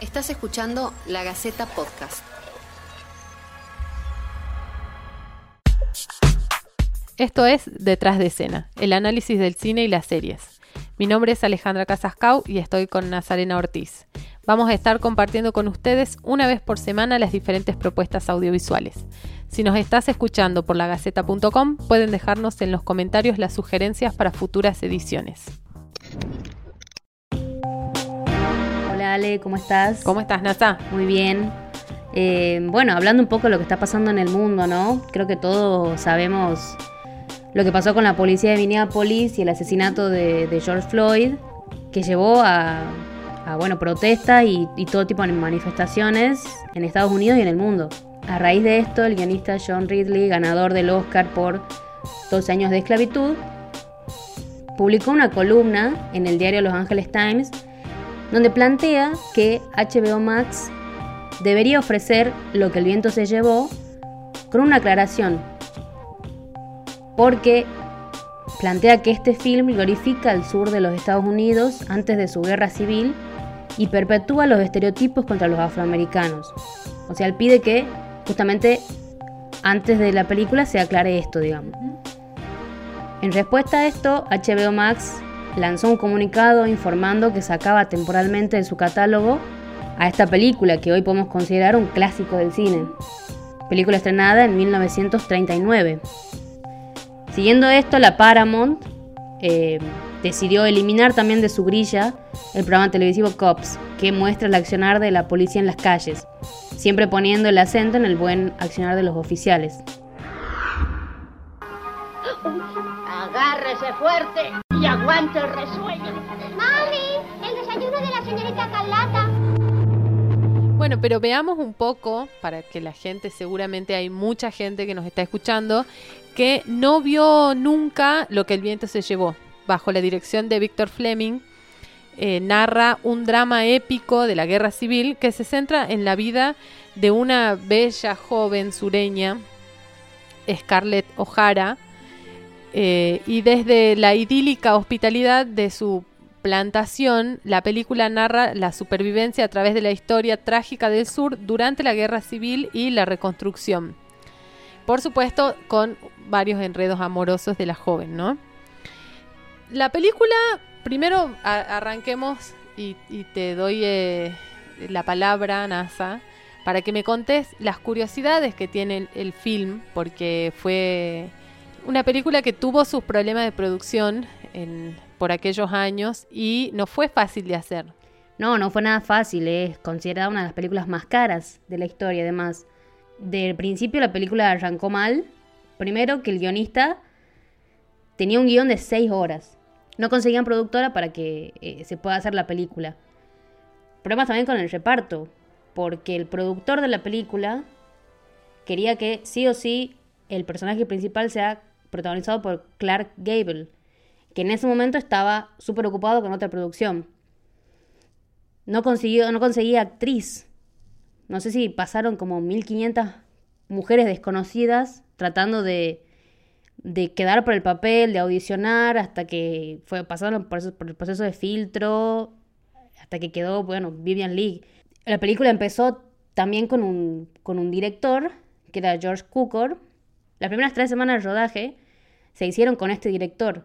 Estás escuchando La Gaceta Podcast. Esto es Detrás de escena, el análisis del cine y las series. Mi nombre es Alejandra Casascau y estoy con Nazarena Ortiz. Vamos a estar compartiendo con ustedes una vez por semana las diferentes propuestas audiovisuales. Si nos estás escuchando por lagaceta.com, pueden dejarnos en los comentarios las sugerencias para futuras ediciones. Ale, ¿cómo estás? ¿Cómo estás, Nasa? Muy bien. Eh, bueno, hablando un poco de lo que está pasando en el mundo, ¿no? Creo que todos sabemos lo que pasó con la policía de Minneapolis y el asesinato de, George Floyd, que llevó a, bueno, protestas y, y, todo tipo de manifestaciones en Estados Unidos y en el mundo. A raíz de esto, el guionista John Ridley, ganador del Oscar por 12 años de esclavitud, publicó una columna en el diario Los Angeles Times donde plantea que HBO Max debería ofrecer lo que el viento se llevó con una aclaración porque plantea que este film glorifica el sur de los Estados Unidos antes de su guerra civil y perpetúa los estereotipos contra los afroamericanos. O sea, él pide que justamente antes de la película se aclare esto, digamos. En respuesta a esto, HBO Max lanzó un comunicado informando que sacaba temporalmente de su catálogo a esta película que hoy podemos considerar un clásico del cine. Película estrenada en 1939. Siguiendo esto, la Paramount eh, decidió eliminar también de su grilla el programa televisivo Cops, que muestra el accionar de la policía en las calles, siempre poniendo el acento en el buen accionar de los oficiales. Agárrese fuerte y aguante el resuello. ¡Mami! El desayuno de la señorita Carlata. Bueno, pero veamos un poco, para que la gente, seguramente hay mucha gente que nos está escuchando, que no vio nunca lo que el viento se llevó. Bajo la dirección de Víctor Fleming, eh, narra un drama épico de la guerra civil que se centra en la vida de una bella joven sureña, Scarlett O'Hara, eh, y desde la idílica hospitalidad de su plantación, la película narra la supervivencia a través de la historia trágica del sur durante la guerra civil y la reconstrucción. Por supuesto, con varios enredos amorosos de la joven, ¿no? La película, primero arranquemos y, te doy eh, la palabra, NASA, para que me contes las curiosidades que tiene el film, porque fue una película que tuvo sus problemas de producción en por aquellos años y no fue fácil de hacer. No, no fue nada fácil, es considerada una de las películas más caras de la historia, además. Del principio la película arrancó mal. Primero que el guionista tenía un guion de seis horas. No conseguían productora para que eh, se pueda hacer la película. Problemas también con el reparto, porque el productor de la película quería que sí o sí el personaje principal sea protagonizado por Clark Gable, que en ese momento estaba súper ocupado con otra producción. No, consiguió, no conseguía actriz. No sé si pasaron como 1500 mujeres desconocidas tratando de, de quedar por el papel, de audicionar, hasta que fue, pasaron por, el proceso de filtro, hasta que quedó, bueno, Vivian Leigh. La película empezó también con un, con un director, que era George Cukor. Las primeras tres semanas de rodaje se hicieron con este director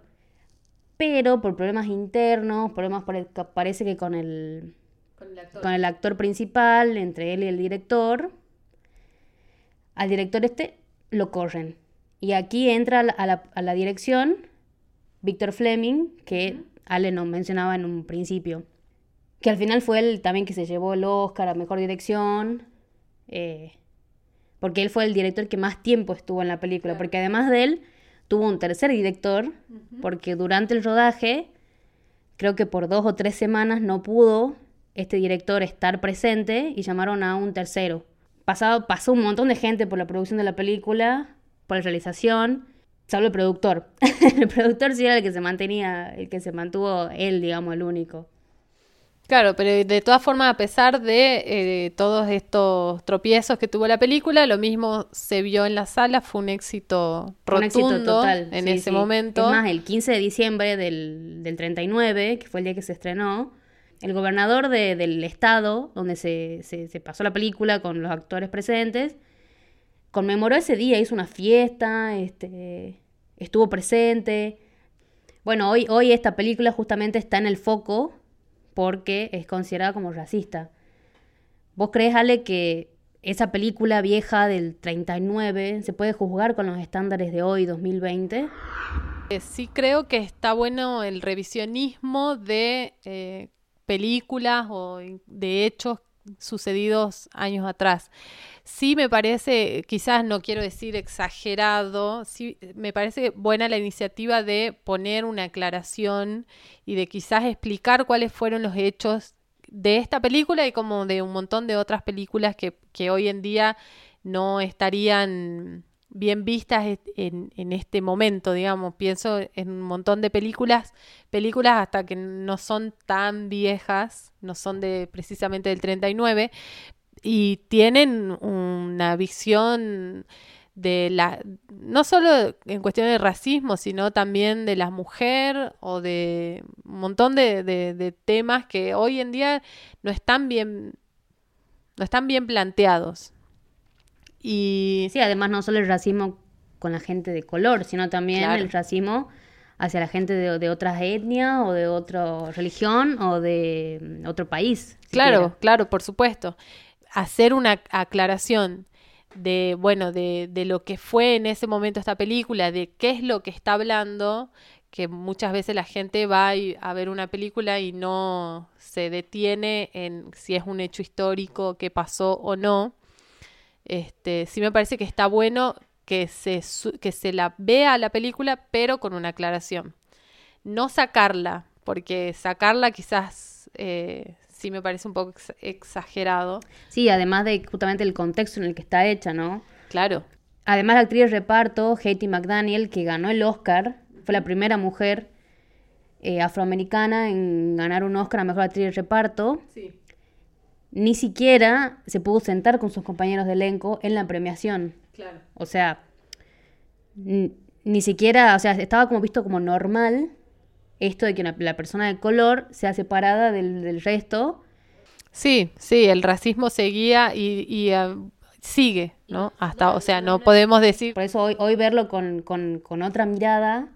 pero por problemas internos, problemas parece que con el, con el, actor. principal, entre él y el director, al director este lo corren. Y aquí entra a la, a la, dirección Víctor Fleming, que Ale nos mencionaba en un principio, que al final fue él también que se llevó el Oscar a Mejor Dirección, eh, porque él fue el director que más tiempo estuvo en la película, porque además de él tuvo un tercer director, porque durante el rodaje, creo que por dos o tres semanas no pudo este director estar presente y llamaron a un tercero. Pasado, pasó un montón de gente por la producción de la película, por la realización, salvo el productor. el productor sí era el que se mantenía, el que se mantuvo él, digamos, el único. Claro, pero de todas formas, a pesar de eh, todos estos tropiezos que tuvo la película, lo mismo se vio en la sala, fue un éxito rotundo en ese momento. Es más, el 15 de diciembre del, del 39, que fue el día que se estrenó, el gobernador de- del estado donde se, se- se pasó la película con los actores presentes, conmemoró ese día, hizo una fiesta, este, estuvo presente. Bueno, hoy, hoy esta película justamente está en el foco porque es considerada como racista. ¿Vos crees, Ale, que esa película vieja del 39 se puede juzgar con los estándares de hoy, 2020? Eh, sí creo que está bueno el revisionismo de eh, películas o de hechos sucedidos años atrás. Sí me parece, quizás no quiero decir exagerado, sí me parece buena la iniciativa de poner una aclaración y de quizás explicar cuáles fueron los hechos de esta película y como de un montón de otras películas que, que hoy en día no estarían bien vistas en, en este momento, digamos. Pienso en un montón de películas, películas hasta que no son tan viejas, no son de precisamente del 39, y tienen una visión de la no solo en cuestión de racismo, sino también de la mujer o de un montón de, de- de temas que hoy en día no están bien no están bien planteados. Y Sí, además no solo el racismo con la gente de color, sino también Claro. el racismo hacia la gente de, de otras etnias o de otra religión o de mm, otro país. Claro, claro, por supuesto. Hacer una aclaración de, bueno, de, de lo que fue en ese momento esta película, de qué es lo que está hablando, que muchas veces la gente va a ver una película y no se detiene en si es un hecho histórico, qué pasó o no. Este, sí me parece que está bueno que se, que se la vea la película, pero con una aclaración. No sacarla, porque sacarla quizás eh, sí me parece un poco ex- exagerado. Sí, además de justamente el contexto en el que está hecha, ¿no? Claro, Además, la actriz de reparto, Haiti McDaniel, que ganó el Oscar, fue la primera mujer eh, afroamericana en ganar un Oscar a Mejor Actriz de Reparto. Ni siquiera se pudo sentar con sus compañeros de elenco en la premiación. claro. O sea, ni siquiera, o sea, estaba como visto como normal esto de que una- la persona de color sea separada del, del resto. Sí, sí, el racismo seguía y, y, ah, sigue, ¿no? Hasta, o sea, no podemos decir Por eso hoy, hoy verlo con, con- con otra mirada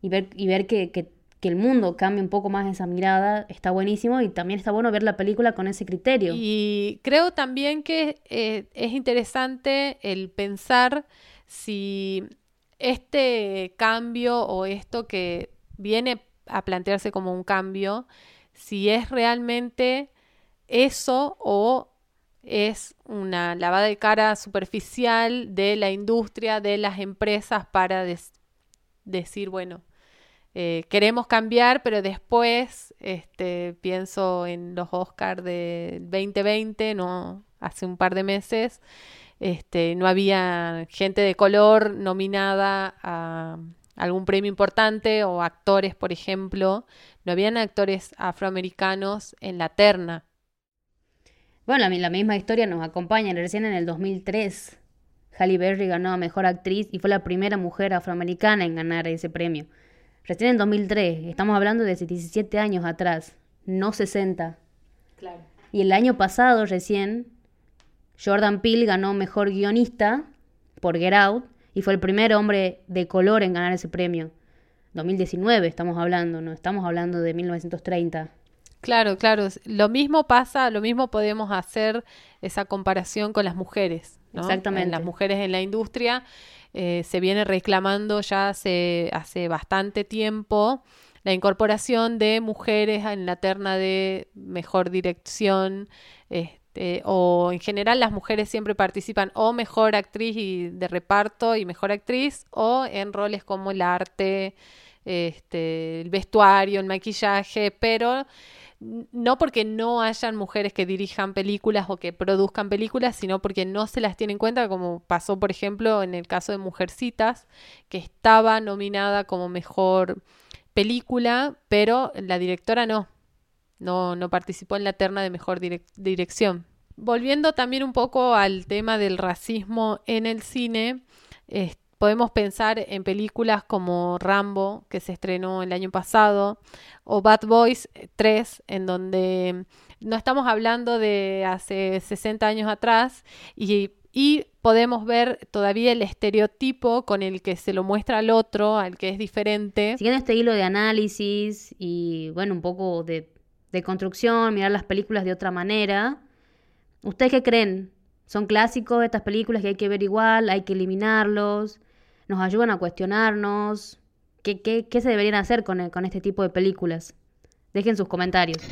y ver, y ver que, que- que el mundo cambie un poco más esa mirada está buenísimo y también está bueno ver la película con ese criterio. Y creo también que eh, es interesante el pensar si este cambio o esto que viene a plantearse como un cambio, si es realmente eso o es una lavada de cara superficial de la industria, de las empresas para decir, bueno, eh, queremos cambiar, pero después este, pienso en los Oscars del 2020, no hace un par de meses, este, no había gente de color nominada a algún premio importante o actores, por ejemplo, no habían actores afroamericanos en la terna. Bueno, la, mi- la misma historia nos acompaña. Recién en el 2003, Halle Berry ganó a Mejor Actriz y fue la primera mujer afroamericana en ganar ese premio. Recién en 2003, estamos hablando de 17 años atrás, no 60. Claro. Y el año pasado, recién, Jordan Peele ganó Mejor Guionista por Get Out y fue el primer hombre de color en ganar ese premio. 2019 estamos hablando, no estamos hablando de 1930. Claro, claro. Lo mismo pasa, lo mismo podemos hacer esa comparación con las mujeres. ¿no? Exactamente. En las mujeres en la industria eh, se viene reclamando ya hace, hace bastante tiempo la incorporación de mujeres en la terna de mejor dirección. Este, o en general las mujeres siempre participan o mejor actriz y de reparto y mejor actriz o en roles como el arte, este, el vestuario, el maquillaje, pero no porque no hayan mujeres que dirijan películas o que produzcan películas, sino porque no se las tiene en cuenta, como pasó, por ejemplo, en el caso de Mujercitas, que estaba nominada como mejor película, pero la directora no, no, no participó en la terna de mejor direc- dirección. Volviendo también un poco al tema del racismo en el cine, este, podemos pensar en películas como Rambo, que se estrenó el año pasado, o Bad Boys 3, en donde no estamos hablando de hace 60 años atrás y, y podemos ver todavía el estereotipo con el que se lo muestra al otro, al que es diferente. Siguiendo este hilo de análisis y, bueno, un poco de, de construcción, mirar las películas de otra manera, ¿ustedes qué creen? ¿Son clásicos estas películas que hay que ver igual, hay que eliminarlos? nos ayudan a cuestionarnos qué, qué, qué se deberían hacer con, con este tipo de películas. Dejen sus comentarios.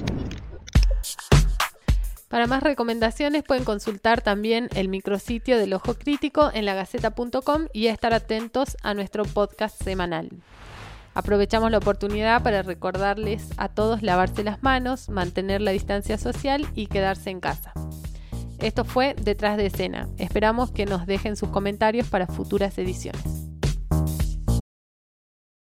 Para más recomendaciones pueden consultar también el micrositio del Ojo Crítico en lagaceta.com y estar atentos a nuestro podcast semanal. Aprovechamos la oportunidad para recordarles a todos lavarse las manos, mantener la distancia social y quedarse en casa. Esto fue Detrás de escena. Esperamos que nos dejen sus comentarios para futuras ediciones.